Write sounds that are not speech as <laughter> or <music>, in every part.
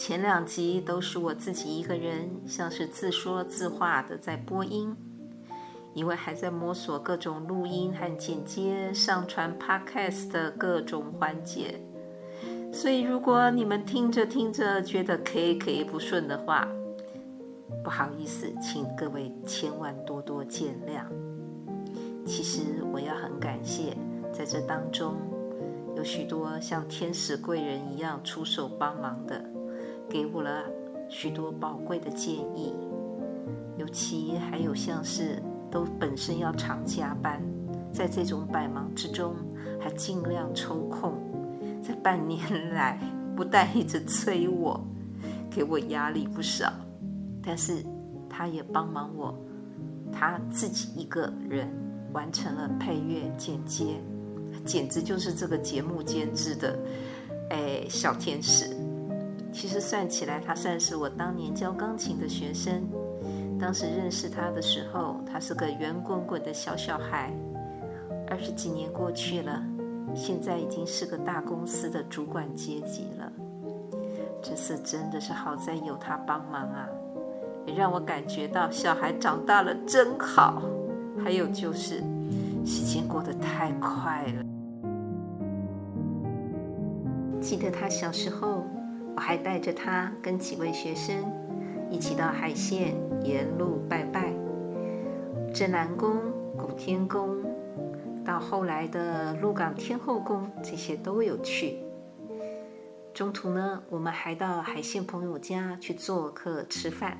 前两集都是我自己一个人，像是自说自话的在播音，因为还在摸索各种录音和剪接、上传 Podcast 的各种环节，所以如果你们听着听着觉得 K K 不顺的话，不好意思，请各位千万多多见谅。其实我要很感谢，在这当中有许多像天使贵人一样出手帮忙的。给我了许多宝贵的建议，尤其还有像是都本身要常加班，在这种百忙之中还尽量抽空，在半年来不但一直催我，给我压力不少，但是他也帮忙我，他自己一个人完成了配乐剪接，简直就是这个节目监制的哎小天使。其实算起来，他算是我当年教钢琴的学生。当时认识他的时候，他是个圆滚滚的小小孩。二十几年过去了，现在已经是个大公司的主管阶级了。这次真的是好在有他帮忙啊，也让我感觉到小孩长大了真好。还有就是，时间过得太快了。记得他小时候。我还带着他跟几位学生一起到海线沿路拜拜，镇南宫、古天宫，到后来的鹿港天后宫，这些都有去。中途呢，我们还到海线朋友家去做客吃饭。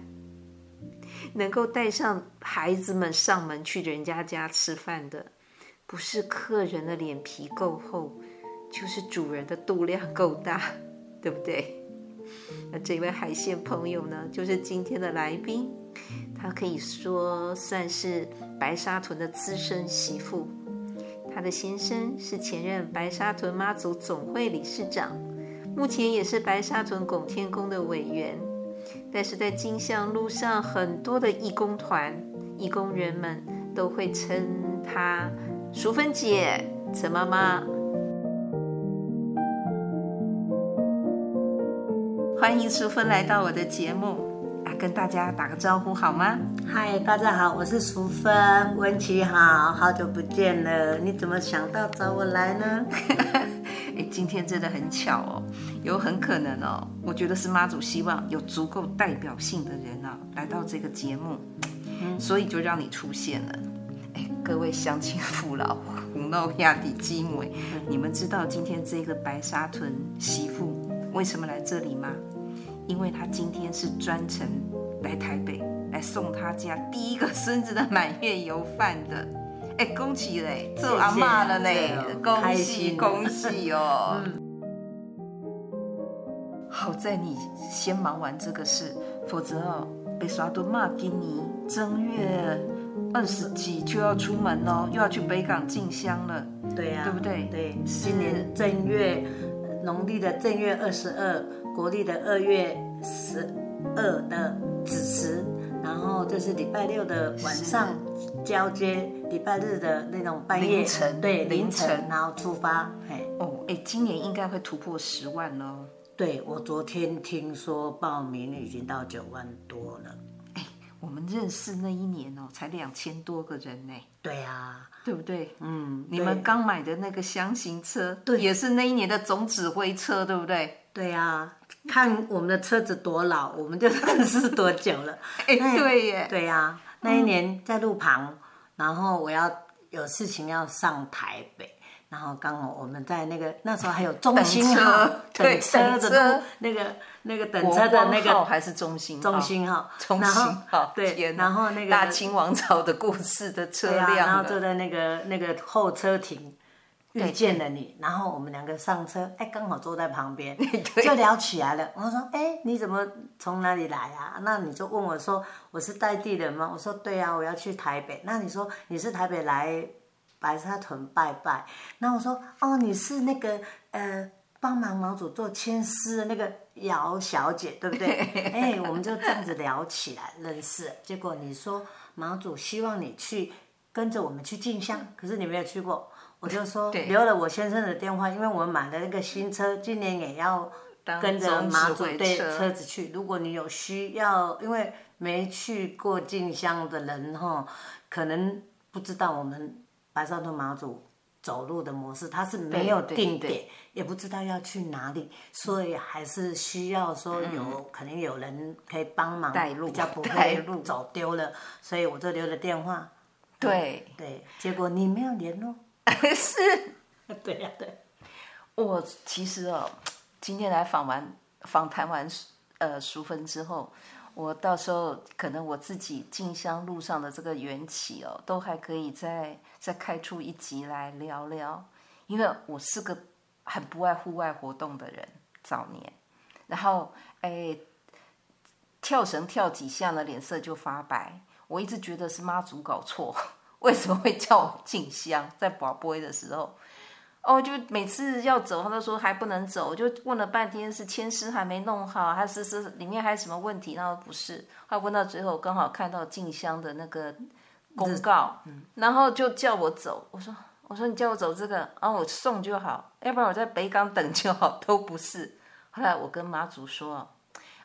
能够带上孩子们上门去人家家吃饭的，不是客人的脸皮够厚，就是主人的肚量够大，对不对？那这位海鲜朋友呢，就是今天的来宾，他可以说算是白沙屯的资深媳妇。他的先生是前任白沙屯妈祖总会理事长，目前也是白沙屯拱天宫的委员。但是在金香路上，很多的义工团、义工人们都会称他淑芬姐、陈妈妈。欢迎淑芬来到我的节目啊，跟大家打个招呼好吗？嗨，大家好，我是淑芬，文琪好，好久不见了，你怎么想到找我来呢？<laughs> 哎，今天真的很巧哦，有很可能哦，我觉得是妈祖希望有足够代表性的人啊来到这个节目，嗯，所以就让你出现了。哎，各位乡亲父老、胡闹亚底基妹，你们知道今天这个白沙屯媳妇为什么来这里吗？因为他今天是专程来台北来送他家第一个孙子的满月油饭的，哎，恭喜嘞，做阿妈了呢，恭喜恭喜哦！嗯、好在你先忙完这个事，否则哦，白沙屯妈今年正月二十几就要出门哦，又要去北港进香了，对呀、啊，对不对？对，今年正月。农历的正月二十二，国历的二月十二的子时，然后就是礼拜六的晚上交接，礼拜日的那种半夜，凌晨，对，凌晨，然后出发。嘿，哦，哎，今年应该会突破十万哦。对，我昨天听说报名已经到九万多了。哎，我们认识那一年哦，才两千多个人呢。对啊。对不对？嗯，你们刚买的那个箱型车，对，也是那一年的总指挥车，对不对？对啊，看我们的车子多老，我们就认识多久了。<laughs> 哎，对耶，对呀，那一年在路旁，然后我要有事情要上台北。然后刚好我们在那个那时候还有中心号等车 <laughs> 的那个那个等车的那个还是中心中心号中心号对，然后那个大清王朝的故事的车辆，然后坐在那个那个候车亭，遇见了你，然后我们两个上车，哎，刚好坐在旁边，<laughs> 就聊起来了。我说，哎，你怎么从哪里来啊？那你就问我说，我是在地人吗？我说，对啊，我要去台北。那你说你是台北来白沙屯拜拜？那我说，哦，你是那个呃，帮忙毛主做签诗的那个姚小姐，对不对？<laughs> 哎，我们就这样子聊起来，认识。结果你说毛主希望你去跟着我们去进香，可是你没有去过。我就说留了我先生的电话，因为我们买了那个新车，今年也要跟着马祖对车子去。如果你有需要，因为没去过进香的人哈，可能不知道我们白沙屯妈祖走路的模式，他是没有定点，也不知道要去哪里，所以还是需要说有、嗯、可能有人可以帮忙带路，比较不 <laughs> 会走丢了。所以我就留了电话。对对，结果你没有联络。<laughs> 是，对呀、啊，对。我其实哦，今天来访完访谈完呃淑芬之后，我到时候可能我自己进香路上的这个缘起哦，都还可以再再开出一集来聊聊，因为我是个很不爱户外活动的人，早年，然后哎跳绳跳几下呢，脸色就发白，我一直觉得是妈祖搞错。为什么会叫我进香？在跋杯的时候，哦，就每次要走，他都说还不能走，就问了半天是签诗还没弄好，还是是里面还有什么问题？然后不是，他问到最后刚好看到静香的那个公告，然后就叫我走。我说我说你叫我走这个，然后我送就好，要不然我在北港等就好，都不是。后来我跟妈祖说，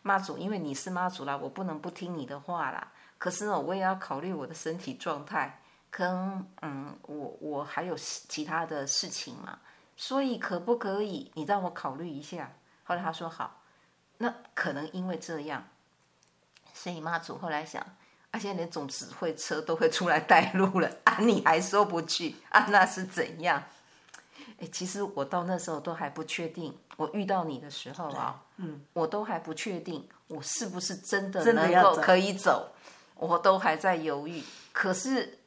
妈祖，因为你是妈祖啦，我不能不听你的话啦。可是呢，我也要考虑我的身体状态。跟嗯，我我还有其他的事情嘛，所以可不可以你让我考虑一下？后来他说好，那可能因为这样，所以妈祖后来想，啊，现在连总指挥车都会出来带路了啊，你还说不去啊？那是怎样？哎，其实我到那时候都还不确定，我遇到你的时候啊，嗯，我都还不确定我是不是真的能够可以走，我都还在犹豫，可是。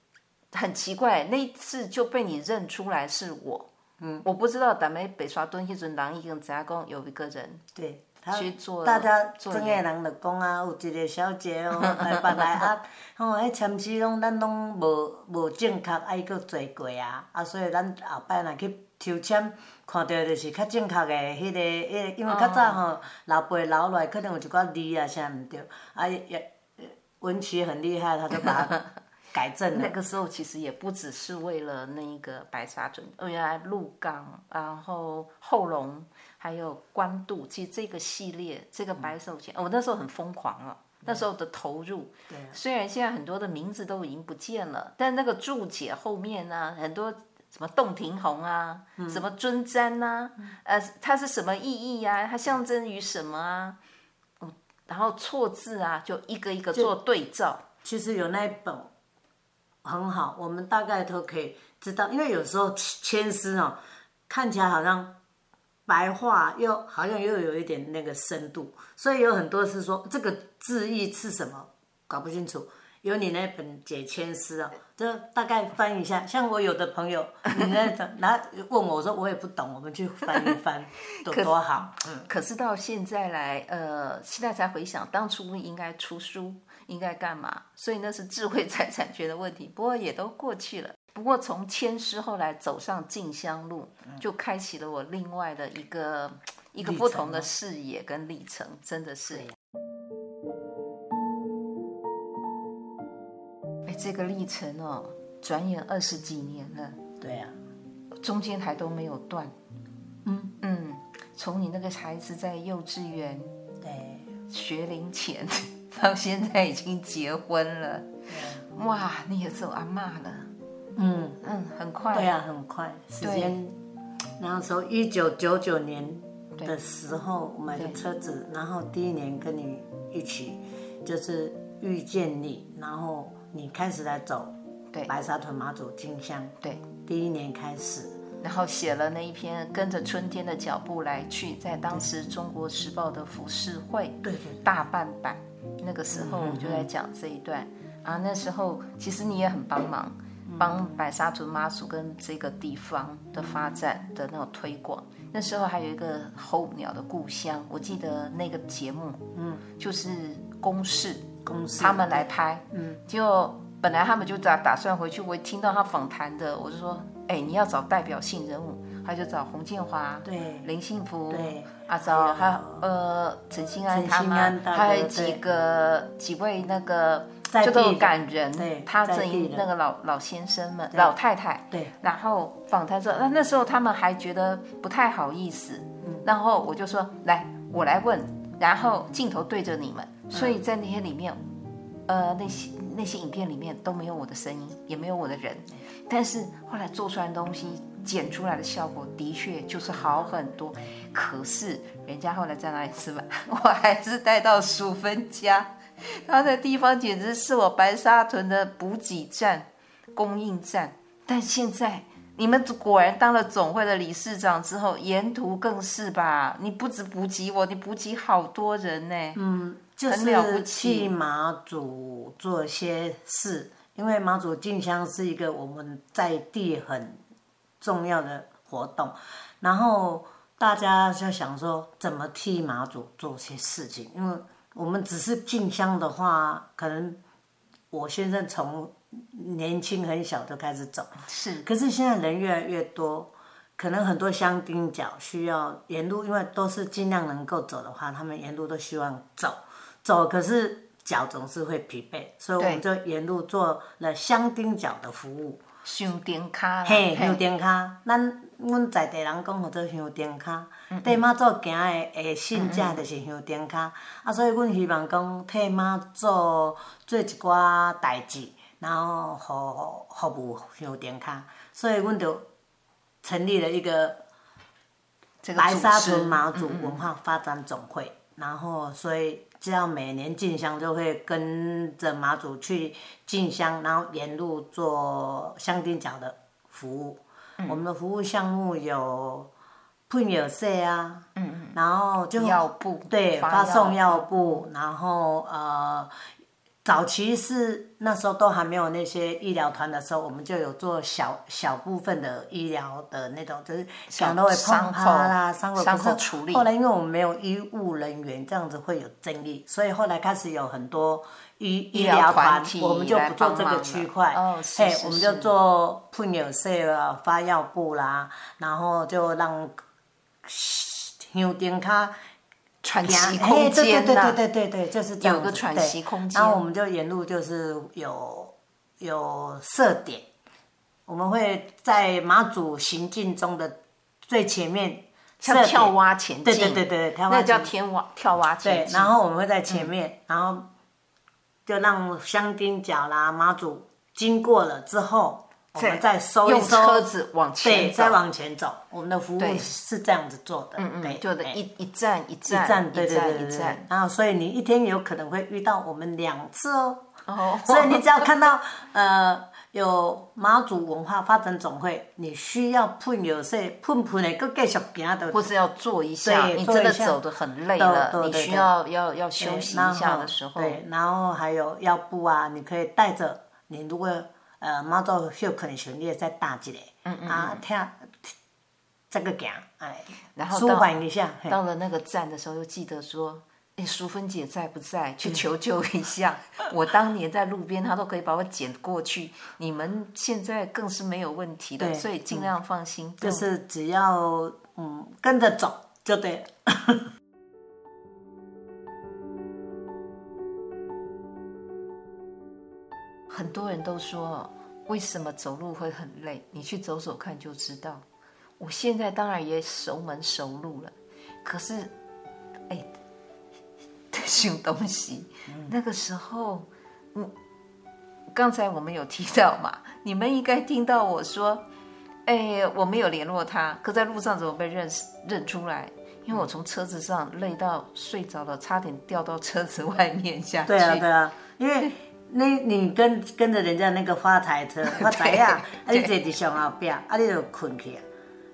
很奇怪，那一次就被你认出来是我。嗯，我不知道，咱们北沙墩迄阵人已经知讲有一个人，对，他去做，大家专业人就讲啊，有一个小姐哦，来办来啊，<laughs> 吼，迄签诗拢咱拢无无正确，爱搁做过啊，啊，所以咱后摆若去抽签，看到就是较正确的迄个，迄个，因为较早吼老辈留落来可能有一寡字啊啥毋对，啊也文琪很厉害，他就把它。改正那个时候其实也不只是为了那个白沙屯，原来鹿港，然后后龙，还有关渡，其实这个系列，这个白手签，我、嗯哦、那时候很疯狂了，那时候的投入。对。虽然现在很多的名字都已经不见了，但那个注解后面呢、啊，很多什么洞庭红啊，嗯、什么尊瞻啊，呃，它是什么意义呀、啊？它象征于什么啊？嗯，然后错字啊，就一个一个做对照。其实有那一本。很好，我们大概都可以知道，因为有时候签诗哦，看起来好像白话，又好像又有一点那个深度，所以有很多是说这个字义是什么，搞不清楚。有你那本解签诗哦，就大概翻一下。像我有的朋友，你那种，然后问我，我说我也不懂，我们去翻一翻，<laughs> 多多好。嗯，可是到现在来，呃，现在才回想当初应该出书。应该干嘛？所以那是智慧财产权的问题，不过也都过去了。不过从千师后来走上静香路，就开启了我另外的一个 <tsk> 一个不同的视野跟历程，真的是。哎，这个历程哦，转眼二十几年了。对呀，中间还都没有断。嗯嗯，从你那个孩子在幼稚园，对，学龄前。到现在已经结婚了，哇！你也做阿嬷了，嗯。嗯，很快，对啊，很快，时间。然后从一九九九年的时候买的车子，然后第一年跟你一起，就是遇见你，然后你开始来走，对，白沙屯马祖金香，对，第一年开始，然后写了那一篇跟着春天的脚步来去，在当时《中国时报》的浮世绘，对对，大半版。那个时候我就在讲这一段、嗯、啊，那时候其实你也很帮忙，帮白沙屯妈祖跟这个地方的发展的那种推广。那时候还有一个候鸟的故乡，我记得那个节目，嗯，就是公视，公视他们来拍，嗯，就本来他们就打打算回去，我听到他访谈的，我就说，哎，你要找代表性人物，他就找洪建华，对，林幸福，对，啊找还有呃陈新安他们，还有几个几位那个。就都很感人，对，他这一那个老老先生们、老太太，对，然后访谈说，那那时候他们还觉得不太好意思，嗯，然后我就说，来，我来问，然后镜头对着你们，所以在那些里面，呃，那些那些影片里面都没有我的声音，也没有我的人，但是后来做出来的东西，剪出来的效果的确就是好很多，可是人家后来在哪里吃饭，<laughs> 我还是带到淑芬家。他的地方简直是我白沙屯的补给站、供应站。但现在你们果然当了总会的理事长之后，沿途更是吧？你不止补给我，你补给好多人呢。嗯，就是替马祖做些事，因为马祖进香是一个我们在地很重要的活动，然后大家就想说，怎么替马祖做些事情？因为我们只是进香的话，可能我先生从年轻很小就开始走，是。可是现在人越来越多，可能很多香丁脚需要沿路，因为都是尽量能够走的话，他们沿路都希望走走，可是脚总是会疲惫，所以我们就沿路做了香丁脚的服务。香丁卡，嘿，香丁卡，咱阮在地人讲叫做香丁卡，替妈祖行的诶信者就是香丁卡，啊，所以阮希望讲替妈祖做一寡代志，然后服服务香丁卡，所以阮就成立了一个白沙屯妈祖文化发展总会，然后所以。只要每年进香，就会跟着妈祖去进香，然后沿路做香丁角的服务。嗯、我们的服务项目有喷药水啊，嗯嗯，然后就药布，对，发送药布，然后呃。早期是那时候都还没有那些医疗团的时候，我们就有做小小部分的医疗的那种，就是想到会碰趴啦，伤口伤口处理。后来因为我们没有医务人员，这样子会有争议，所以后来开始有很多医医疗团，我们就不做这个区块。哦，是是是。我们就做喷药水啊，发药布啦，然后就让香灯脚。喘息空间对对对对对对，就是这样有个喘息空间。然后我们就沿路就是有有设点，我们会在妈祖行进中的最前面，像跳蛙前进。对对对对，跳蛙那叫天蛙跳蛙前进。对，然后我们会在前面，嗯、然后就让香丁角啦，妈祖经过了之后。我们再收一收，用车子往前走，再往前走。我们的服务是这样子做的，嗯嗯，就的一一站一站，一站对对对对。然后，所以你一天有可能会遇到我们两次哦。哦。所以你只要看到 <laughs> 呃有妈祖文化发展总会，你需要喷药水，喷喷的，搁继续行的，或是要坐一下，你真的走的很累了，你需要要要休息一下的时候。对，然后还有腰布啊，你可以带着。你如果呃，妈祖休可能选你再打一个，嗯嗯啊，听这个讲，哎，然后舒缓一下。到了那个站的时候，又记得说，哎，淑芬姐在不在？<laughs> 去求救一下。我当年在路边，她都可以把我捡过去。你们现在更是没有问题的，所以尽量放心。就是只要嗯跟着走就对了。很多人都说，为什么走路会很累？你去走走看就知道。我现在当然也熟门熟路了，可是，哎，新东西，嗯、那个时候，嗯，刚才我们有提到嘛，你们应该听到我说，哎，我没有联络他，可在路上怎么被认识认出来？因为我从车子上累到睡着了，差点掉到车子外面下去。对啊，对啊，因为。那你跟跟着人家那个发财车，<laughs> 发财呀，啊你坐伫上后边，啊你就困去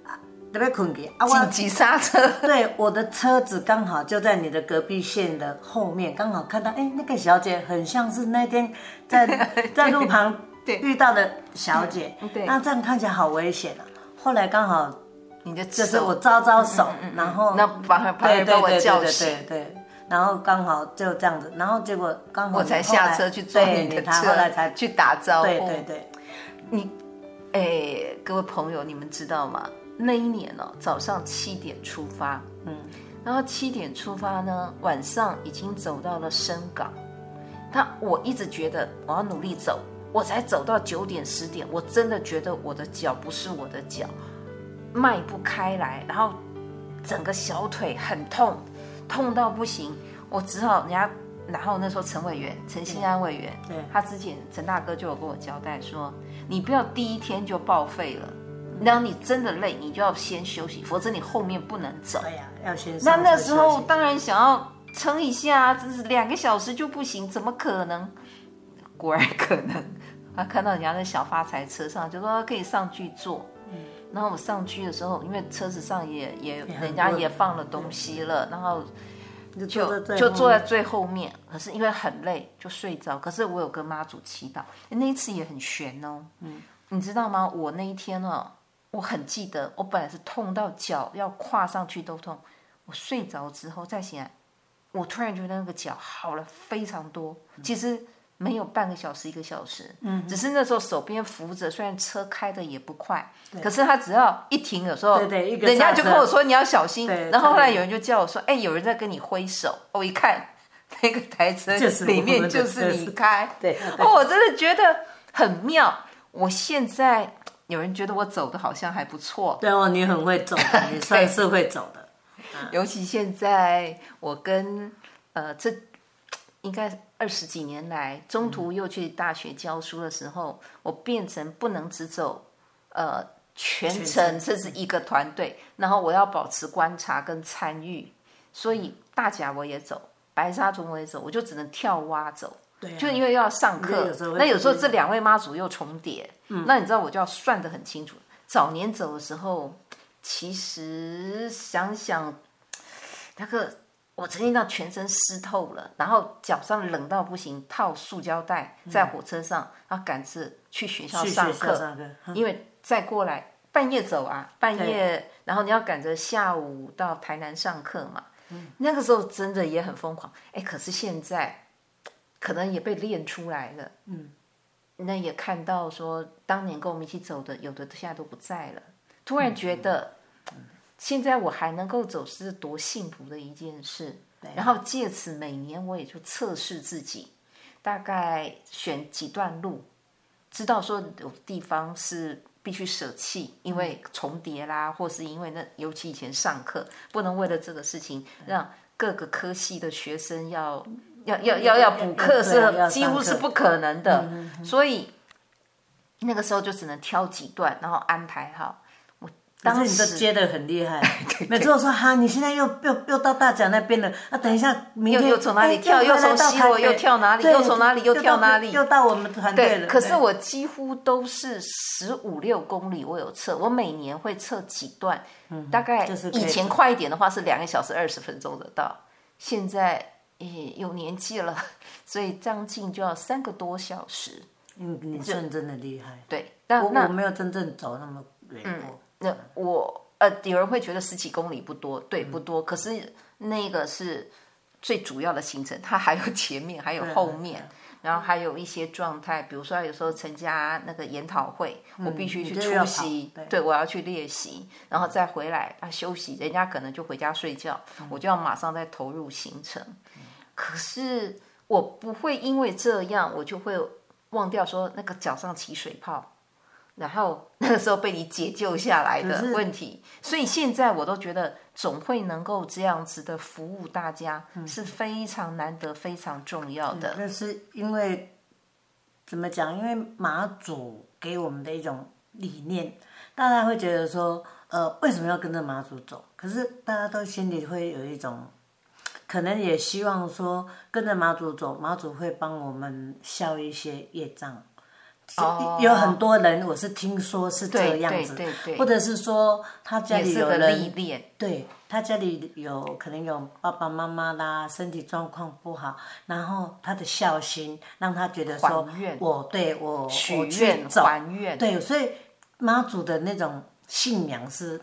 啊，特别困去啊，紧急刹车。<laughs> 对，我的车子刚好就在你的隔壁线的后面，刚好看到，哎，那个小姐很像是那天在 <laughs> 在路旁遇到的小姐，对，那这样看起来好危险啊。后来刚好你的就是我招招手，然后那把他把他把我叫醒，对对，然后刚好就这样子，然后结果刚好我才下车去坐你的车，后来才去打招呼。对对对，你，哎，各位朋友，你们知道吗？那一年哦，早上七点出发，嗯，然后七点出发呢，晚上已经走到了深港。他我一直觉得我要努力走，我才走到九点十点，我真的觉得我的脚不是我的脚，迈不开来，然后整个小腿很痛，痛到不行，我只好人家，然后那时候陈委员陈新安委员，对，他之前陈大哥就有跟我交代说，你不要第一天就报废了。然后你真的累，你就要先休息，否则你后面不能走。对呀，要先。那那时候当然想要撑一下，真是两个小时就不行，怎么可能？果然可能。他看到人家那小发财车上，就说可以上去坐。嗯。然后我上去的时候，因为车子上也也人家也放了东西了，然后就就坐在最后面。可是因为很累，就睡着。可是我有跟妈祖祈祷，那一次也很悬哦。嗯。你知道吗？我那一天哦。我很记得，我本来是痛到脚要跨上去都痛。我睡着之后再醒来，我突然觉得那个脚好了非常多。其实没有半个小时、一个小时，嗯，只是那时候手边扶着，虽然车开的也不快，可是他只要一停，有时候，对对，人家就跟我说你要小心。然后后来有人就叫我说，哎，有人在跟你挥手。我一看，那个台车里面就是你开，<laughs> 对，哦，我真的觉得很妙。我现在。有人觉得我走的好像还不错，对哦，你很会走的，<laughs> 你算是会走的。尤其现在我跟呃，这应该二十几年来，中途又去大学教书的时候，嗯、我变成不能只走呃全程，这是一个团队，然后我要保持观察跟参与，所以大甲我也走，白沙屯我也走，我就只能跳蛙走。对，就因为要上课，那有时候这两位妈祖又重叠，嗯，那你知道我就要算得很清楚。早年走的时候，其实想想，那个我曾经到全身湿透了，然后脚上冷到不行，套塑胶袋在火车上，然后赶着去学校上课，因为再过来半夜走啊，半夜，然后你要赶着下午到台南上课嘛，那个时候真的也很疯狂。哎，可是现在。可能也被练出来了，嗯，那也看到说，当年跟我们一起走的，有的现在都不在了。突然觉得，现在我还能够走，是多幸福的一件事。然后借此，每年我也就测试自己，大概选几段路，知道说有地方是必须舍弃，因为重叠啦，或是因为那尤其以前上课，不能为了这个事情让各个科系的学生要。要要要要补课是几乎是不可能的，所以那个时候就只能挑几段，然后安排好。我当时你接的很厉害，每次我说哈，你现在又又又到大甲那边了，啊，等一下明天又从哪里跳，又从西螺又跳哪里，又从哪里又跳哪里，又到我们团队了。可是我几乎都是十五六公里，我有测，我每年会测几段，大概以前快一点的话是两个小时二十分钟的到，现在。也有年纪了，<laughs> 所以将近就要三个多小时。嗯，你算真的厉害。对，但我我没有真正走那么远过。嗯，那我呃，有人会觉得十几公里不多，对，不多。可是那个是最主要的行程，它还有前面，还有后面，然后还有一些状态，比如说有时候参加那个研讨会，我必须去出席，对，我要去练习，然后再回来啊休息。人家可能就回家睡觉，我就要马上再投入行程。可是我不会因为这样，我就会忘掉说那个脚上起水泡，然后那个时候被你解救下来的问题。所以现在我都觉得，总会能够这样子的服务大家是非常难得、非常重要的。那是因为怎么讲？因为马祖给我们的一种理念，大家会觉得说，呃，为什么要跟着马祖走？可是大家都心里会有一种。可能也希望说跟着马祖走，马祖会帮我们消一些业障。Oh, 有很多人，我是听说是这样子，或者是说他家里有人，对他家里有可能有爸爸妈妈啦，身体状况不好，然后他的孝心让他觉得说，我对我许愿还愿，对，所以妈祖的那种信仰是，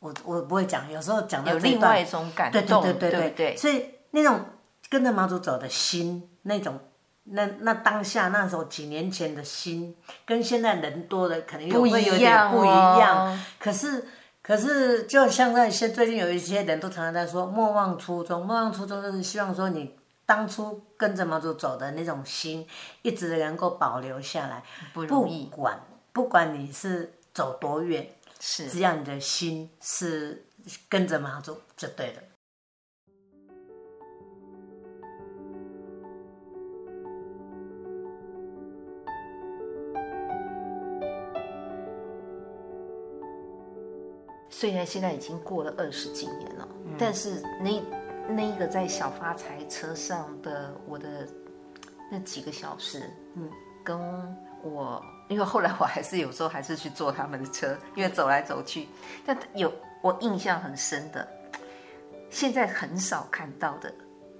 我我不会讲，有时候讲到有另外一种感动，对对对对对，对，所以那种跟着妈祖走的心，那种。那那当下那时候几年前的心，跟现在人多的可能又会有点不一样。哦、可是可是，就像那些最近有一些人都常常在说，莫忘初衷。莫忘初衷就是希望说，你当初跟着毛主走的那种心，一直能够保留下来。不容易。不管不管你是走多远，是只要你的心是跟着毛主就对了。虽然现在已经过了二十几年了，嗯、但是那那一个在小发财车上的我的那几个小时，嗯，跟我，因为后来我还是有时候还是去坐他们的车，因为走来走去，但有我印象很深的，现在很少看到的，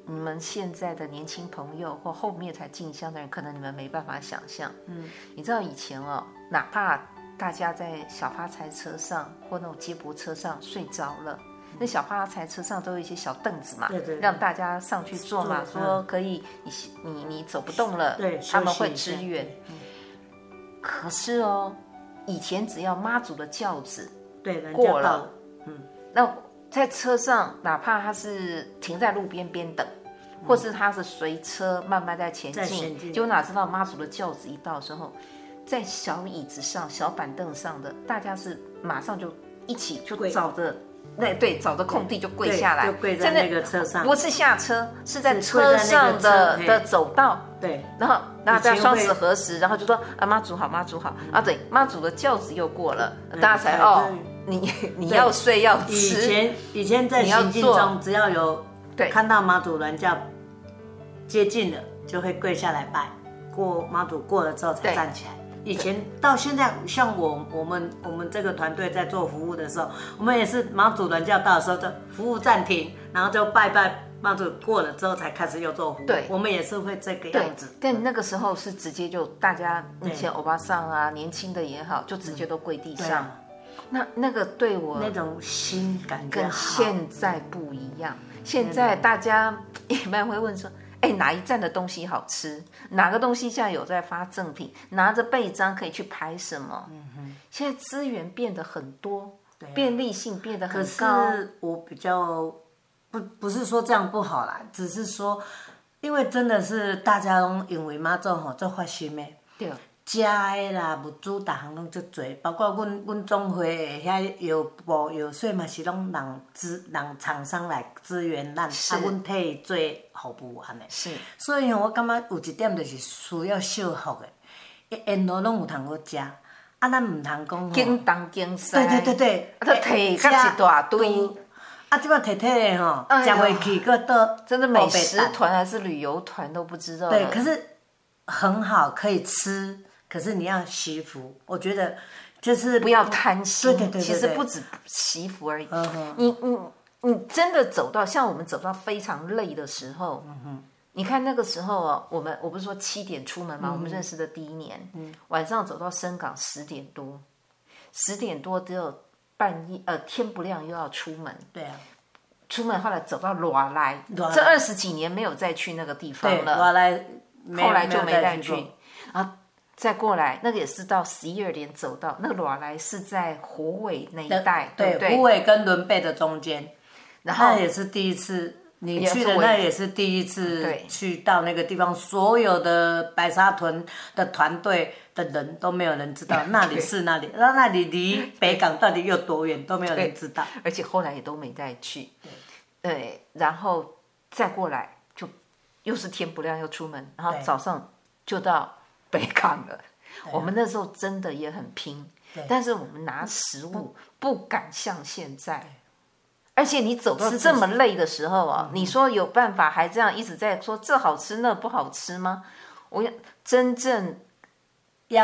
你们现在的年轻朋友或后面才进香的人，可能你们没办法想象，嗯，你知道以前哦，哪怕。大家在小发财车上或那种接驳车上睡着了，嗯、那小发财车上都有一些小凳子嘛，对对对，让大家上去坐嘛，坐。说可以你你你走不动了，对，他们会支援。可是哦，以前只要妈祖的轿子对过了，嗯，那在车上哪怕他是停在路边边等，嗯、或是他是随车慢慢在前进，就哪知道妈祖的轿子一到的时候。在小椅子上、小板凳上的，大家是马上就一起就找着那对找着空地就跪下来，就跪在那个车上，不是下车，是在车上的的走道。对，然后大家双手合十，然后就说啊妈祖好，妈祖好。啊，对，妈祖的轿子又过了，大家才哦，你 <laughs> 你要睡要吃。以前以前在行进中，只要有对。看到妈祖銮轿接近了，就会跪下来拜，过妈祖过了之后才站起来。以前到现在，像我我们我们这个团队在做服务的时候，我们也是妈祖銮轿到的时候就服务暂停，然后就拜拜妈祖过了之后才开始又做服务。对，我们也是会这个样子。但那个时候是直接就大家以前欧巴桑啊，年轻的也好，就直接都跪地上。啊、那那个对我那种心感跟现在不一样。现在大家 <laughs> 一般会问说。哎，哪一站的东西好吃？哪个东西现在有在发赠品？拿着背章可以去拍什么？嗯哼，现在资源变得很多，啊，便利性变得很高。可是我比较不不是说这样不好啦，只是说，因为真的是大家都因为妈做吼做发心的。对。食诶啦，物资，逐项拢足多，包括阮阮总会诶遐药部药水嘛，是拢人资人厂商来支援咱，啊，阮替伊做服务安尼。是。所以我感觉有一点就是需要修复的，沿路拢有通好食，啊，咱毋通讲。京东京西。对对对对。啊，摕甲一大堆。啊，即摆摕摕诶吼，食袂起，搁倒。真的美食团还是旅游团都不知道。对，可是很好，可以吃。可是你要惜福，我觉得就是不要贪心。对对对对，其实不止惜福而已。嗯哼。你你你真的走到像我们走到非常累的时候，嗯哼。你看那个时候啊，我们我不是说七点出门吗？嗯、我们认识的第一年，嗯，晚上走到深港十点多，十点多只有半夜呃天不亮又要出门。对啊。出门后来走到罗来，这二十几年没有再去那个地方了。罗来，后来就没再去。啊。再过来，那个也是到十一二点走到那个罗莱是在虎尾那一带，对对，虎尾跟伦贝的中间。然后也是第一次你去的，那也是第一次去到那个地方，所有的白沙屯的团队的人都没有人知道那里是 <laughs> 那里，那那里离北港到底有多远都没有人知道，而且后来也都没再去。对，然后再过来就又是天不亮又出门，然后早上就到。<laughs> 北港了，我们那时候真的也很拼，但是我们拿食物不敢像现在，而且你走到这么累的时候啊，你说有办法还这样一直在说这好吃那不好吃吗？我真正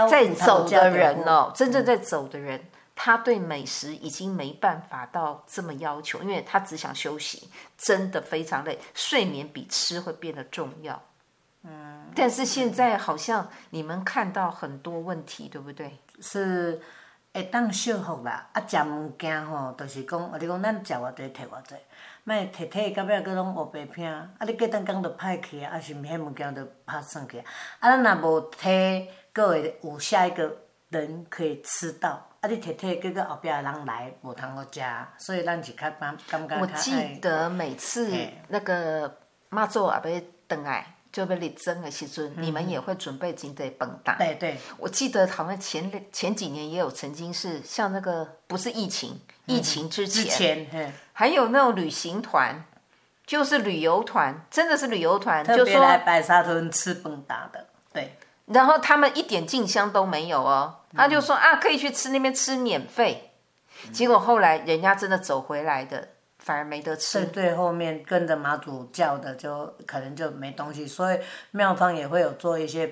在走的人哦，真正在走的人他对美食已经没办法到这么要求，因为他只想休息，真的非常累，睡眠比吃会变得重要。嗯，但是现在好像你们看到很多问题，对不对？是会当修复啦，啊，食物件吼，就是讲，我你讲，咱食偌济，摕偌济，莫摕摕到尾搁拢乌白拼，啊，你过当工就歹去啊，啊是毋迄物件就拍算去，啊，咱若无摕，搁会有下一个人可以吃到。啊！你摕摕，结果后壁的人来无通好食，所以咱是较感感觉。我记得每次那个妈祖阿伯回来，就要立正的时阵，你们也会准备真济饭档。对对。我记得好像前前几年也有曾经是像那个不是疫情，疫情之前，之前还有那种旅行团，就是旅游团，真的是旅游团，就说来白沙屯吃饭档的，对。然后他们一点进香都没有哦。他就说啊，可以去吃那边吃免费，结果后来人家真的走回来的，反而没得吃。对对，后面跟着妈祖叫的，就可能就没东西。所以庙方也会有做一些，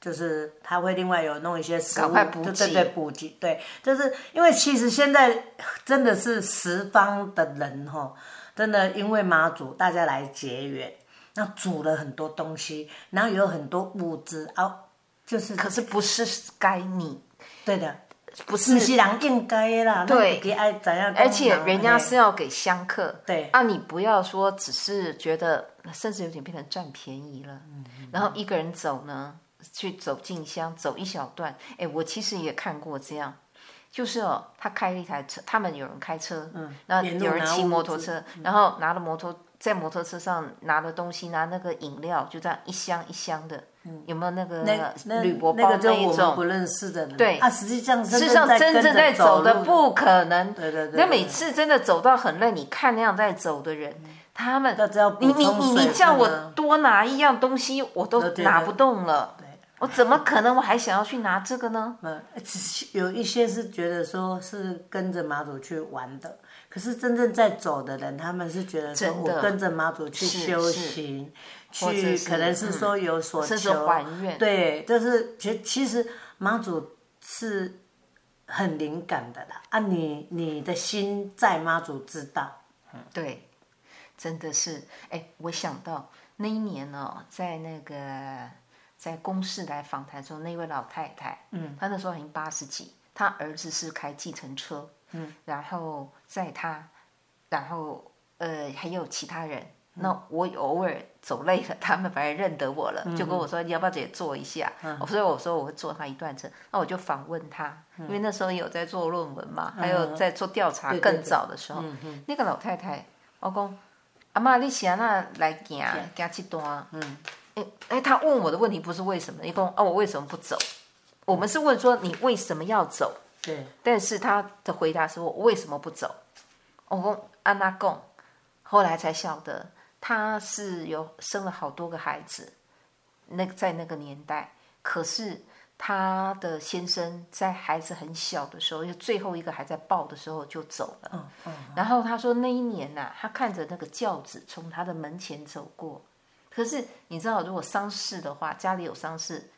就是他会另外有弄一些食物，补给，对对补给。对，就是因为其实现在 <laughs> 真的是十方的人哈，真的因为妈祖大家来结缘，那煮了很多东西，然后有很多物资啊，就是可是不是该你。对的，不是是人应该啦。对，而且人家是要给香客。对啊，你不要说只是觉得，甚至有点变成占便宜了。嗯，然后一个人走呢，去走进香，走一小段。哎，我其实也看过这样，就是哦，他开了一台车，他们有人开车，嗯，然后有人骑摩托车，然后拿了摩托，在摩托车上拿的东西，拿那个饮料，就这样一箱一箱的。嗯，有没有那个铝箔包那一种？那个、不认识的人。对，啊，实际上，实际上真正在走的不可能。对对对，对。那每次真的走到很累，你看那样在走的人，嗯、他们，你你你你叫我多拿一样东西，我都拿不动了。对，对，我怎么可能我还想要去拿这个呢？嗯，有一些是觉得说是跟着马祖去玩的。可是真正在走的人，他们是觉得说，我跟着妈祖去修行，去可能是说有所求，还愿。对，就是其其实妈祖是很灵感的啦。啊你，你你的心在妈祖知道，嗯，对，真的是。哎，我想到那一年呢，哦，在那个在公视来访谈中，那位老太太，嗯，她那时候已经八十几，她儿子是开计程车。嗯，然后在他，然后呃还有其他人。嗯、那我偶尔走累了，他们反而认得我了，嗯、就跟我说：“你要不要也坐一下？”嗯、所以我说我会坐他一段车。那我就访问他，嗯、因为那时候有在做论文嘛，嗯、还有在做调查。更早的时候，那个老太太，我讲阿妈，你想那来行行这段？嗯，哎哎，他问我的问题不是为什么？你讲哦，我为什么不走？我们是问说你为什么要走？对，但是他的回答是我为什么不走？我跟安娜贡，后来才晓得他是有生了好多个孩子，那在那个年代，可是他的先生在孩子很小的时候，就最后一个还在抱的时候就走了。嗯嗯。然后他说那一年呐、啊，他看着那个轿子从他的门前走过，可是你知道，如果丧事的话，家里有丧事。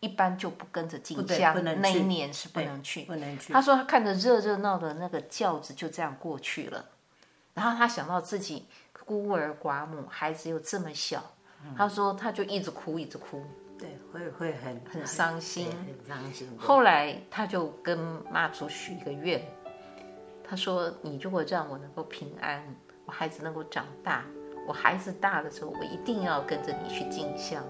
一般就不跟着进香，那一年是不能去。不能去。他说他看着热热闹的那个轿子就这样过去了，然后他想到自己孤儿寡母，孩子又这么小，嗯、他说他就一直哭，一直哭。对，会会很很伤心，很伤心。后来他就跟妈祖许一个愿，他说：“你如果让我能够平安，我孩子能够长大，我孩子大的时候，我一定要跟着你去进香。”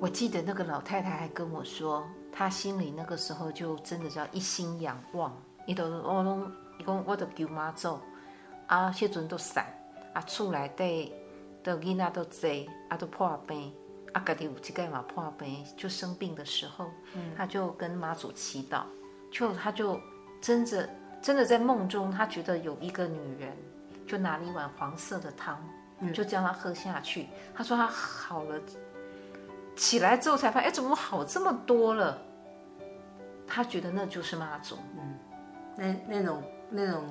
我记得那个老太太还跟我说，她心里那个时候就真的叫一心仰望。伊都我拢伊讲我都求妈祖，啊，迄阵都散，啊，厝内底都囡仔都济，啊，都破病，啊，家己有一个嘛破病，就生病的时候，嗯，他就跟妈祖祈祷，就他就真的真的在梦中，他觉得有一个女人，就拿了一碗黄色的汤，嗯，就叫他喝下去。他说他好了。起来之后才发现，哎，怎么好这么多了？他觉得那就是妈祖，嗯，那那种那种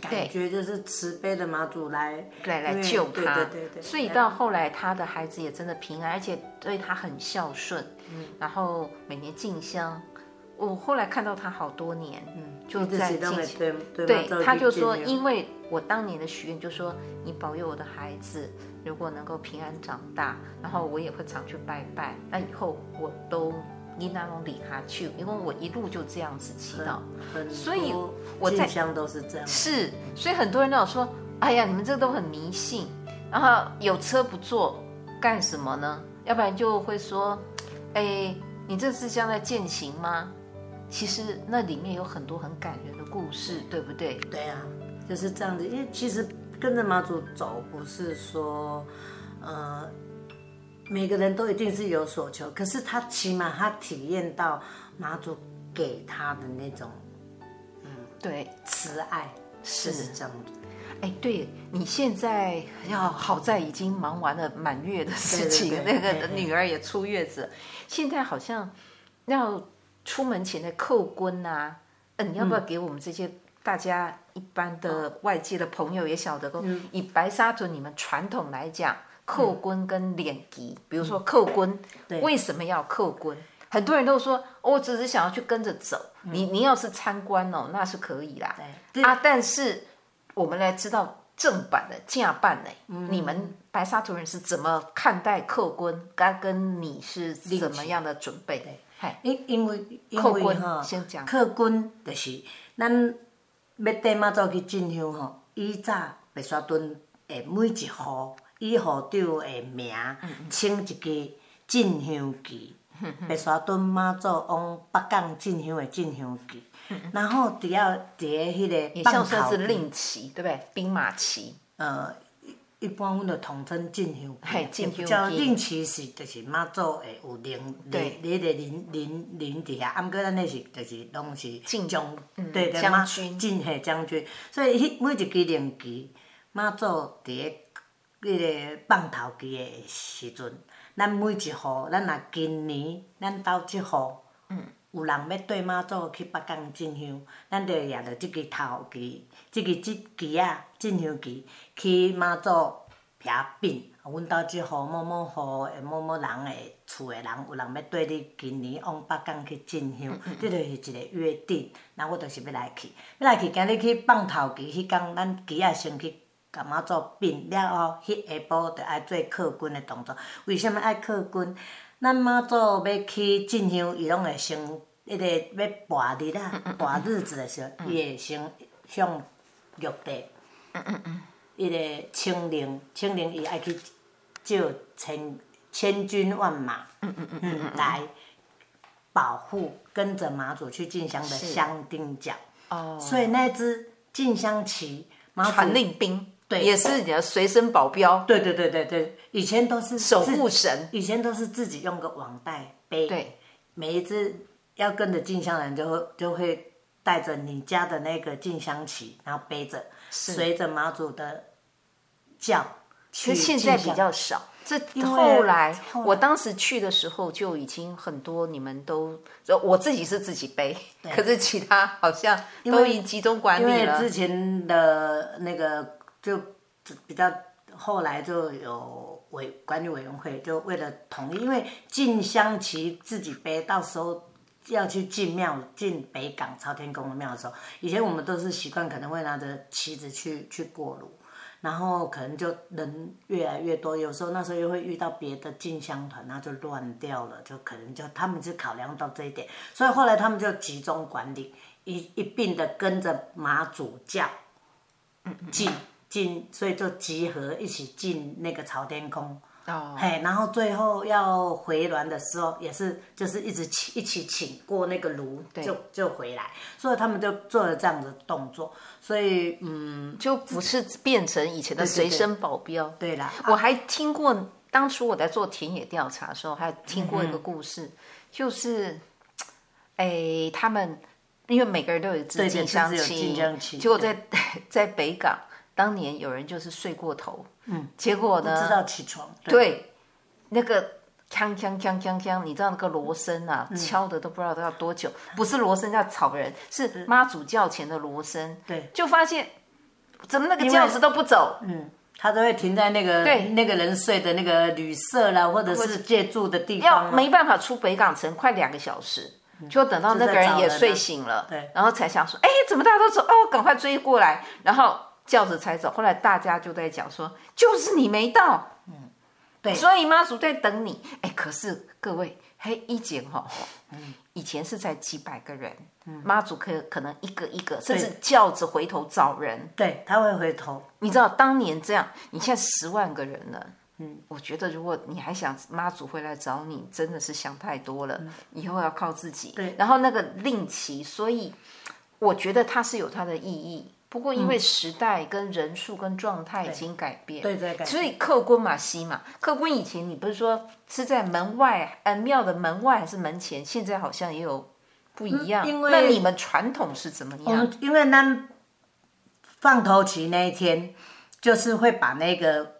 感觉就是慈悲的妈祖来来来救他，对对对对。所以到后来，他的孩子也真的平安，而且对他很孝顺，嗯，然后每年进香，我后来看到他好多年，嗯，就在进行。对，对，他就说，因为我当年的许愿就说，你保佑我的孩子，如果能够平安长大，然后我也会常去拜拜，那以后我都你那种理他去，因为我一路就这样子祈祷，所以我在乡都是这样。是，所以很多人都有说，哎呀，你们这都很迷信，然后有车不坐干什么呢？要不然就会说，哎，你这是像在践行吗？其实那里面有很多很感人的故事，对不对？对啊，就是这样子。因为其实跟着妈祖走，不是说，呃，每个人都一定是有所求，可是他起码他体验到妈祖给他的那种，嗯，对，慈爱是这样子。哎，对，你现在要好在已经忙完了满月的事情，对对对，那个女儿也出月子，现在好像要。出门前的叩关呐，嗯，你要不要给我们这些大家一般的外界的朋友也晓得？嗯，以白沙屯你们传统来讲，扣棍跟涟旗，比如说叩棍，为什么要扣棍？很多人都说，我只是想要去跟着走。你你要是参观哦，那是可以啦。对啊，但是我们来知道正版的正办呢，你们白沙屯人是怎么看待叩关？跟跟你是怎么样的准备？因因为因为哈，叩关就是咱要缀妈祖去进香吼，以早白沙屯的每一户以户长的名，请一个进香旗，白沙屯妈祖往北港进香的进香旗，然后只要叠迄个棒头，是令旗，对不对？兵马旗，呃。一般阮就统称进香旗，叫令旗是就是妈祖会有灵，对，你的灵灵灵伫遐，啊，毋过咱那是就是拢是进将，对对，将军。进嘿将军，所以迄每一支灵旗，妈祖伫个迄个放头旗的时阵，咱每一户，咱若今年咱兜即户，嗯，有人要缀妈祖去北港进香，咱就掠着即支头旗，即支即旗啊。进香旗去妈祖遐禀，阮兜即户某某户诶某某人诶厝诶人，有人要缀你今年往北港去进香，这、嗯嗯、就是一个约定。那我著是要来去，要来去，今日去放头旗，迄天咱旗仔先去甲妈祖禀了后，迄下晡著爱做靠军诶动作。为什么爱叩关？咱妈祖要去进香，伊拢会先迄个要跋日啊，跋日子诶时候，伊会先向玉帝。嗯嗯嗯，伊个清灵，清灵伊爱去借千千军万马，嗯嗯嗯嗯，来保护跟着妈祖去进香的香丁脚。哦，所以那支进香旗，传令兵，对，也是你的随身保镖。对对对对对，以前都是守护神，以前都是自己用个网袋背。对，每一只要跟着进香人就会就会带着你家的那个进香旗，然后背着。随着妈祖的叫，其实现在比较少。这后来，我当时去的时候就已经很多，你们都，我自己是自己背，可是其他好像都已经集中管理了。因为之前的那个就比较，后来就有委管理委员会，就为了统一，因为进香旗自己背，到时候。要去进庙，进北港朝天宫的庙的时候，以前我们都是习惯可能会拿着旗子去去过炉，然后可能就人越来越多，有时候那时候又会遇到别的进香团，那就乱掉了，就可能就他们就考量到这一点，所以后来他们就集中管理，一一并的跟着马祖教进进，所以就集合一起进那个朝天宫。哦，嘿，然后最后要回銮的时候，也是就是一直请一起请过那个炉，就就回来，所以他们就做了这样的动作，所以嗯，就不是变成以前的随身保镖。对啦，我还听过当初我在做田野调查的时候，还听过一个故事，嗯、就是，哎，他们因为每个人都有一支进香旗，结果在在北港。当年有人就是睡过头，嗯，结果呢？不知道起床。对，对那个锵锵锵锵锵，你知道那个锣声啊，嗯、敲的都不知道都要多久。不是锣声叫吵人，是妈祖叫前的锣声。对，就发现怎么那个轿子都不走，嗯，他都会停在那个对那个人睡的那个旅社啦，或者是借住的地方，要没办法出北港城，快两个小时。就等到那个人也睡醒了，对，然后才想说，哎，怎么大家都走？哦，赶快追过来，然后轿子才走。后来大家就在讲说，就是你没到，嗯，对，所以妈祖在等你。哎，可是各位，嘿，一姐哈，嗯，以前是才几百个人，嗯，妈祖可可能一个一个，甚至轿子回头找人，对，他会回头。你知道当年这样，你现在十万个人了。嗯，我觉得如果你还想妈祖会来找你，真的是想太多了。嗯、以后要靠自己。对，然后那个令旗，所以我觉得它是有它的意义。不过因为时代跟人数跟状态已经改变，嗯、对对，对所以客官嘛西嘛，客官以前你不是说是在门外，呃庙的门外还是门前？现在好像也有不一样。嗯、因为那你们传统是怎么样？因为那放头旗那一天，就是会把那个。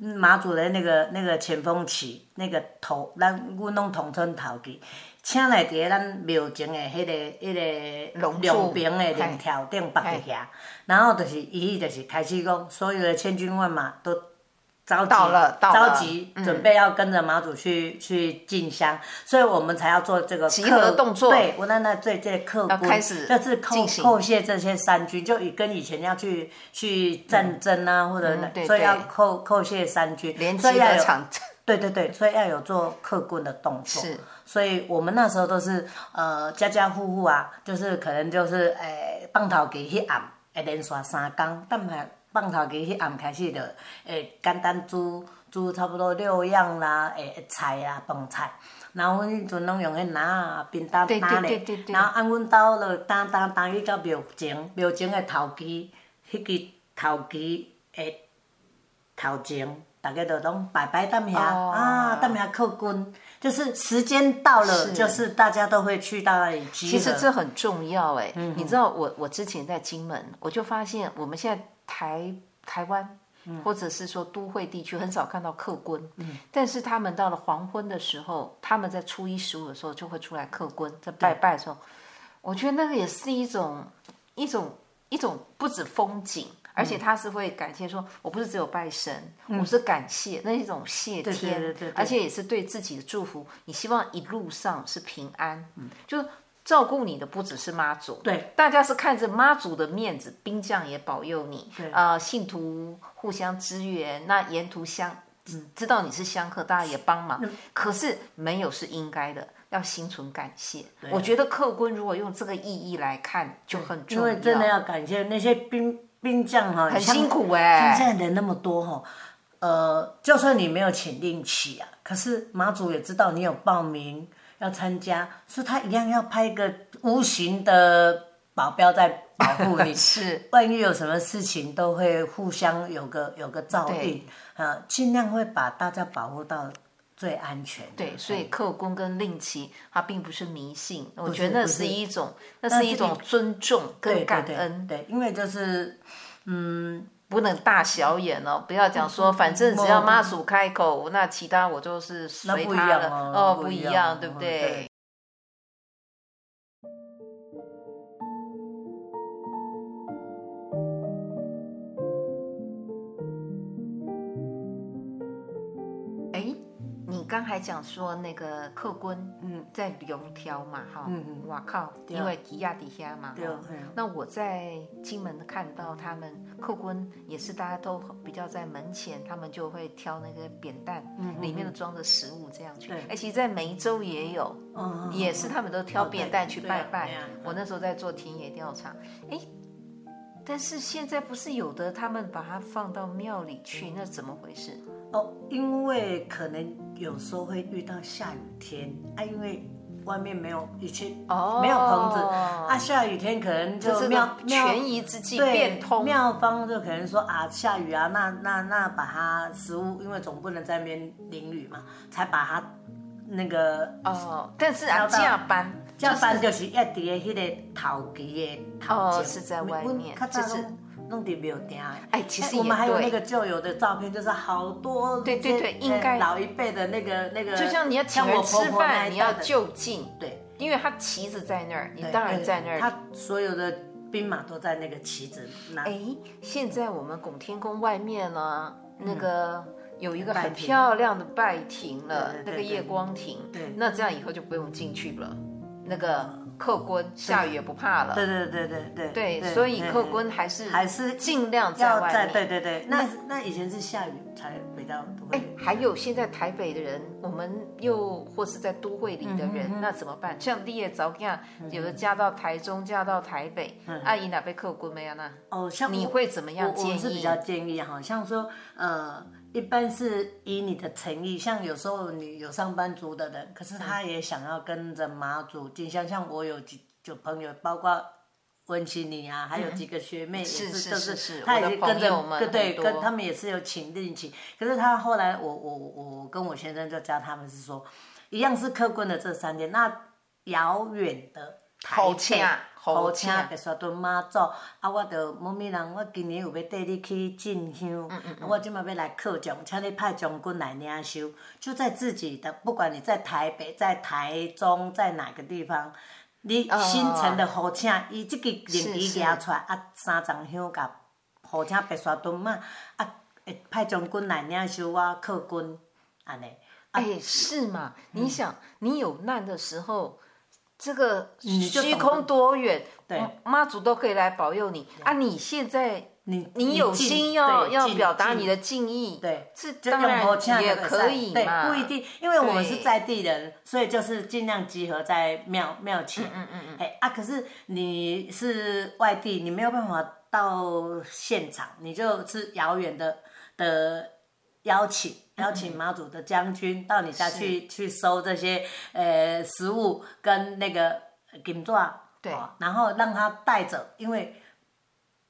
马祖的那个那个前锋旗，那个头，咱我弄统称头旗，请来伫咱庙前的迄个迄个龙龙边的龙条顶绑一下，然后就是伊就是开始讲，所有的千军万马都。着急了，着急，准备要跟着妈祖去去进香，所以我们才要做这个集合动作。对，我那那最这客官开始就是叩叩谢这些三军，就以跟以前要去去战争啊，或者所以要叩叩谢三军，连接的场。对对对，所以要有做客官的动作。是，所以我们那时候都是呃家家户户啊，就是可能就是诶放头给去按，会连续三工，但还。放头旗迄暗开始就诶简单煮煮差不多六样啦，诶菜啊饭菜，然后阮迄阵拢用迄篮啊冰打打咧，然后按阮兜落打打打去到庙前，庙前诶头旗，迄支头旗诶头前，大家都拢拜拜等遐啊，等遐客官，就是时间到了，就是大家都会去到那里集。其实这很重要诶，你知道我我之前在金门，我就发现我们现在。台台湾，或者是说都会地区很少看到客官，嗯、但是他们到了黄昏的时候，他们在初一十五的时候就会出来客官，在拜拜的时候，我觉得那个也是一种一种一种不止风景，而且他是会感谢说，我不是只有拜神，嗯、我是感谢那一种谢天，对对对对对，而且也是对自己的祝福，你希望一路上是平安，嗯、就。照顾你的不只是妈祖，对，大家是看着妈祖的面子，兵将也保佑你，对，呃，信徒互相支援，那沿途相，知道你是香客，大家也帮忙。嗯、可是没有是应该的，要心存感谢。我觉得客官如果用这个意义来看，就很重要。因为真的要感谢那些兵兵将哈，很辛苦哎、欸。现在人那么多哈，呃，就算你没有请令旗啊，可是妈祖也知道你有报名。要参加，所以他一样要派一个无形的保镖在保护你。<laughs> 是，万一有什么事情，都会互相有个有个照应，对呃，尽量会把大家保护到最安全。对，所以克公跟令旗，它并不是迷信，我觉得那是一种，那是一种尊重跟感恩。对，对，对，对，因为就是，嗯。不能大小眼哦，不要讲说，反正只要妈祖开口，那其他我就是随他了。哦，不一样，对不对？刚才讲说那个客官，嗯，在龙挑嘛，哈，嗯嗯，哇靠，因为吉亚底下嘛，对，那我在金门看到他们客官也是大家都比较在门前，他们就会挑那个扁担，嗯，里面都装着食物这样去。哎，其实，在梅州也有，也是他们都挑扁担去拜拜。我那时候在做田野调查，哎，但是现在不是有的，他们把它放到庙里去，那怎么回事？哦，因为可能有时候会遇到下雨天啊，因为外面没有以前哦没有棚子啊，下雨天可能就庙权宜之计变通，庙方就可能说啊下雨啊，那那那把它食物，因为总不能在那边淋雨嘛，才把它那个哦，但是啊加班加班就是要在那个头旗的头前，是在外面，就是。弄点没有点哎，其实我们还有那个旧有的照片，就是好多对对对，应该老一辈的那个那个，就像你要请人吃饭，你要就近，对，因为他旗子在那儿，你当然在那儿，他所有的兵马都在那个旗子那。哎，现在我们拱天宫外面呢，那个有一个很漂亮的拜亭了，那个夜光亭，对，那这样以后就不用进去了。那个客观下雨也不怕了。对对对对对。对，所以客观还是还是尽量在外面。对对对，那那以前是下雨才回到都会。哎，还有现在台北的人，我们又或是在都会里的人，那怎么办？像毕业早样，有的嫁到台中，嫁到台北，阿姨哪被客观没有呢？哦，像你会怎么样建议？我是比较建议，好像说呃。一般是以你的诚意，像有时候你有上班族的人，可是他也想要跟着妈祖进香。像我有几就朋友，包括温琪妮啊，还有几个学妹也是，是是是，他也是跟着我们，对，跟他们也是有请定请。可是他后来，我我我跟我先生就教他们是说，一样是客观的这三天，那遥远的台北。好请白沙屯妈祖，啊，我着某咪人，我今年有要带你去进香，嗯嗯嗯、我即马要来客将，请你派将军来领收。就在自己的，不管你在台北、在台中、在哪个地方，你新城的好请，伊即、哦、个令旗举出来，啊，三张香甲好请白沙屯妈，啊，会派将军来领收我客军，安尼。哎、欸，是嘛？嗯、你想，你有难的时候。这个虚空多远，对，妈祖都可以来保佑你。啊！你现在你你有心要要表达你的敬意，对，是当然也可以嘛，不一定，因为我们是在地人，所以就是尽量集合在庙庙前，嗯嗯嗯，哎啊，可是你是外地，你没有办法到现场，你就是遥远的的邀请。邀请妈祖的将军到你家去去收这些呃食物跟那个金纸，对，然后让他带走，因为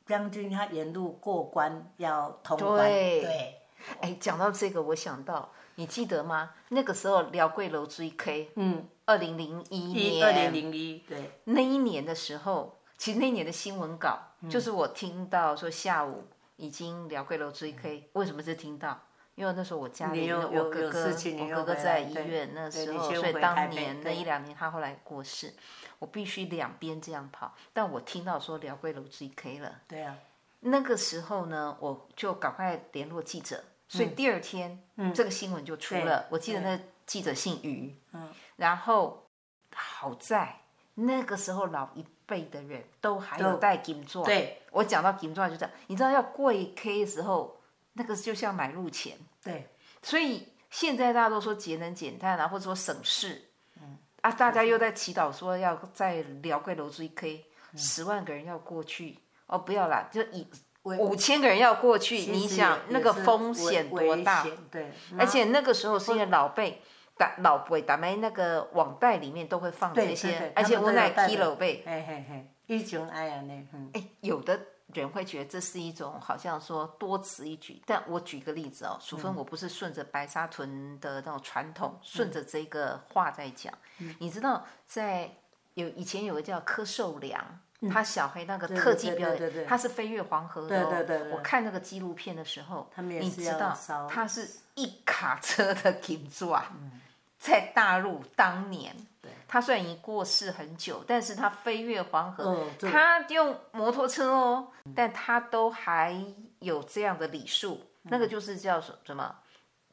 将军他沿路过关要通关。对，对哎，讲到这个，我想到你记得吗？那个时候寮贵楼追 K，，嗯，二零零一年，二零零一，对，那一年的时候，其实那一年的新闻稿、嗯、就是我听到说下午已经寮贵楼追 K，，嗯、为什么是听到？因为那时候我家里有我哥哥，我哥哥在医院那时候，所以当年那一两年他后来过世，我必须两边这样跑。但我听到说寮贵楼 GK 了，对啊，那个时候呢，我就赶快联络记者，所以第二天这个新闻就出了。我记得那记者姓于，然后好在那个时候老一辈的人都还有带金钻，对，我讲到金钻就这样，你知道要过 K 的时候。那个就像买路钱，对，所以现在大家都说节能减碳啊，或者说省事，嗯啊，大家又在祈祷说要在寮贵楼水溪，十万个人要过去哦，不要啦，就以五千个人要过去，你想那个风险多大？对，而且那个时候是因为老辈打老辈打没那个网袋里面都会放这些，而且我奶 K 老辈，嘿嘿嘿，一种哎呀呢，哎，有的。人会觉得这是一种好像说多此一举，但我举个例子哦，淑芬，我不是顺着白沙屯的那种传统，嗯、顺着这个话在讲。嗯、你知道，在有以前有个叫柯受良，嗯、他小黑那个特技表演，他是飞越黄河的、哦。对对对，我看那个纪录片的时候，你知道他是一卡车的金砖，嗯、在大陆当年。他虽然已经过世很久，但是他飞越黄河，哦、他用摩托车哦，嗯、但他都还有这样的礼数，嗯、那个就是叫什什么？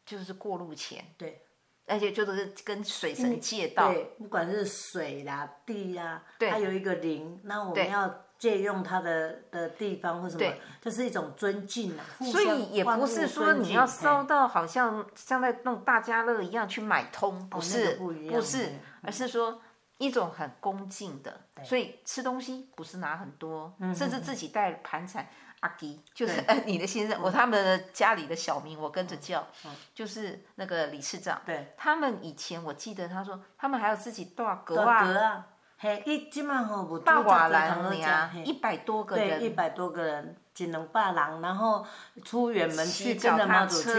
就是过路钱。对，而且就是跟水神借道。对，不管是水啦、地呀、啊，对，他有一个灵，那我们要借用他的的地方或什么，对这是一种尊敬啊。所以也不是说你要烧到好像像在那种大家乐一样去买通，不是，哦那个、不，不是。而是说一种很恭敬的，所以吃东西不是拿很多，嗯、甚至自己带盘缠。阿基就是对 <laughs> 你的先生，嗯、我他们的家里的小名我跟着叫，嗯、就是那个理事长。对，他们以前我记得他说，他们还有自己大阁啊，嘿，一今晚好大瓦兰呀，一百多个人，一百多个人。只能霸狼，然后出远门去跟着妈祖去，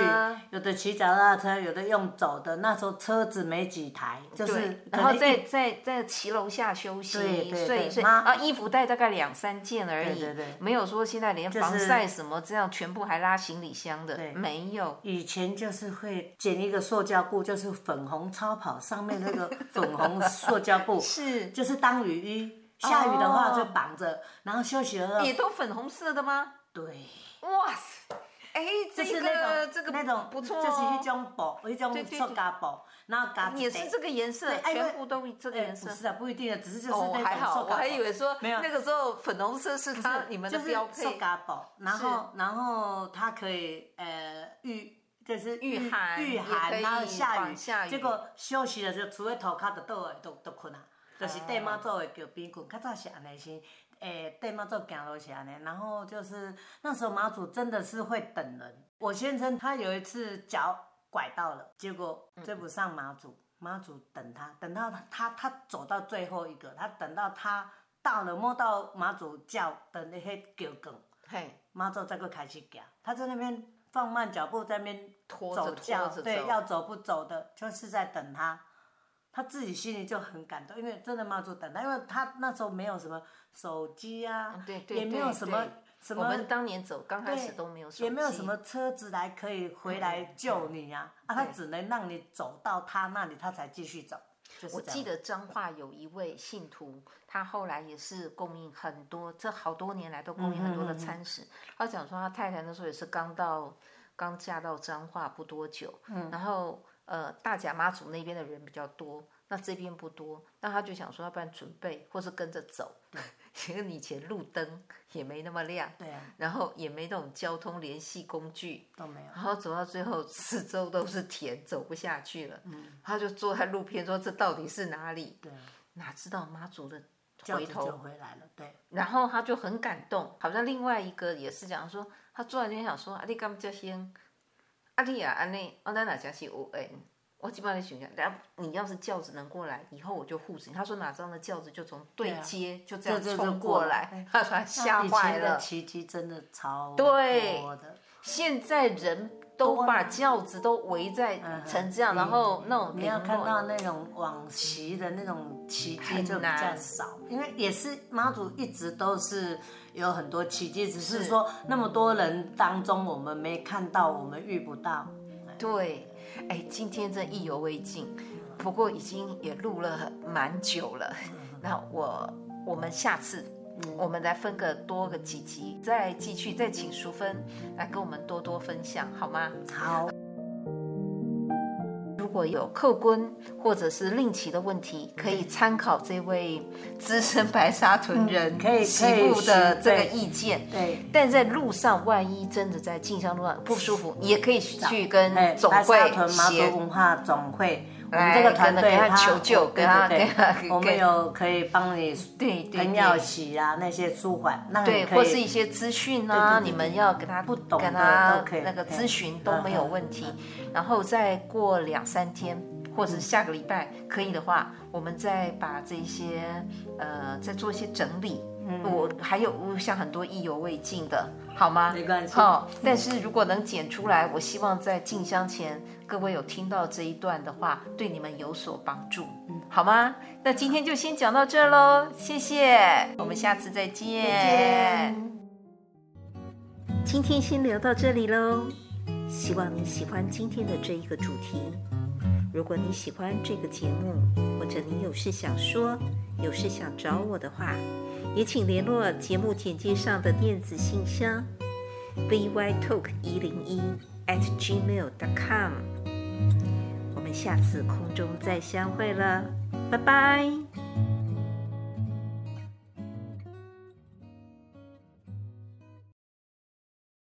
有的骑脚踏车，有的用走的。那时候车子没几台，就是然后在在在骑楼下休息，睡睡啊，衣服带大概两三件而已，没有说现在连防晒什么这样全部还拉行李箱的，没有。以前就是会捡一个塑胶布，就是粉红超跑上面那个粉红 <laughs> 塑胶布，是就是当雨衣。下雨的话就绑着，然后休息了。也都粉红色的吗？对。哇塞！哎，这是那种这个那种不错，就是一种布，一种塑胶布，然后嘎也是这个颜色，全部都这个颜色。不是啊，不一定的，只是就是那种还好，我还以为说没有那个时候粉红色是它你们的标配。塑胶布，然后然后它可以呃御，就是御寒御寒，然后下雨下雨，结果休息的时候，除了头壳的倒来都都困啊，就是对妈做的叫冰棍，较早是安尼先。诶，对妈祖行路是安尼，然后就是那时候妈祖真的是会等人。我先生他有一次脚拐到了，结果追不上妈祖，妈祖等他，等到他他他走到最后一个，他等到他到了摸到妈祖脚的那些脚跟，嘿，妈祖再个开始行，他在那边放慢脚步，在那边走轿，对，要走不走的，就是在等他。他自己心里就很感动，因为真的妈祖等他，因为他那时候没有什么手机啊，对对对，也没有什么什么。我们当年走刚开始都没有手机，也没有什么车子来可以回来救你啊，啊，他只能让你走到他那里，他才继续走。我记得彰化有一位信徒，他后来也是供应很多，这好多年来都供应很多的餐食。他讲说他太太那时候也是刚到，刚嫁到彰化不多久，嗯，然后。呃，大甲妈祖那边的人比较多，那这边不多，那他就想说，要不然准备，或是跟着走。对，<laughs> 因为以前路灯也没那么亮，对啊，然后也没那种交通联系工具，都没有。然后走到最后，四周都是田，走不下去了。嗯，他就坐在路边说：“这到底是哪里？”对，哪知道妈祖的回头回来了。对，然后他就很感动，好像另外一个也是讲说，他坐在那边想说：“啊，你干嘛这些？”阿丽啊，安内，我在哪家是有诶？我基本上想想，然后你要是轿子能过来，以后我就护着你。他说哪张的轿子就从对接就这样冲过来，他说吓坏了。奇迹真的超对，现在人都把轿子都围在成这样，然后那种你要看到那种往昔的那种奇迹就比较少，因为也是妈祖一直都是有很多奇迹，只是说那么多人当中我们没看到，我们遇不到。对。哎，今天真意犹未尽，不过已经也录了蛮久了。那我我们下次我们来分个多个几集，再继续再请淑芬来跟我们多多分享，好吗？好。如果有客观或者是令旗的问题，可以参考这位资深白沙屯人可以媳妇的这个意见。对，但在路上，万一真的在进香路上不舒服，也可以去跟总会白沙屯妈祖文化总会。我们这个团队他求救，跟他对我们有可以帮你对对尿洗啊那些舒缓，对，或是一些资讯啊，你们要给他不懂跟他那个咨询都没有问题。然后再过两三天，或者下个礼拜可以的话，我们再把这些呃再做一些整理。我还有像很多意犹未尽的，好吗？没关系。好，但是如果能剪出来，我希望在进香前，各位有听到这一段的话，对你们有所帮助，嗯，好吗？那今天就先讲到这喽，谢谢，我们下次再见。再见。今天先聊到这里喽，希望你喜欢今天的这一个主题。如果你喜欢这个节目，或者你有事想说，有事想找我的话，也请联络节目简介上的电子信箱 bytalk 一零一 at gmail dot com。我们下次空中再相会了，拜拜。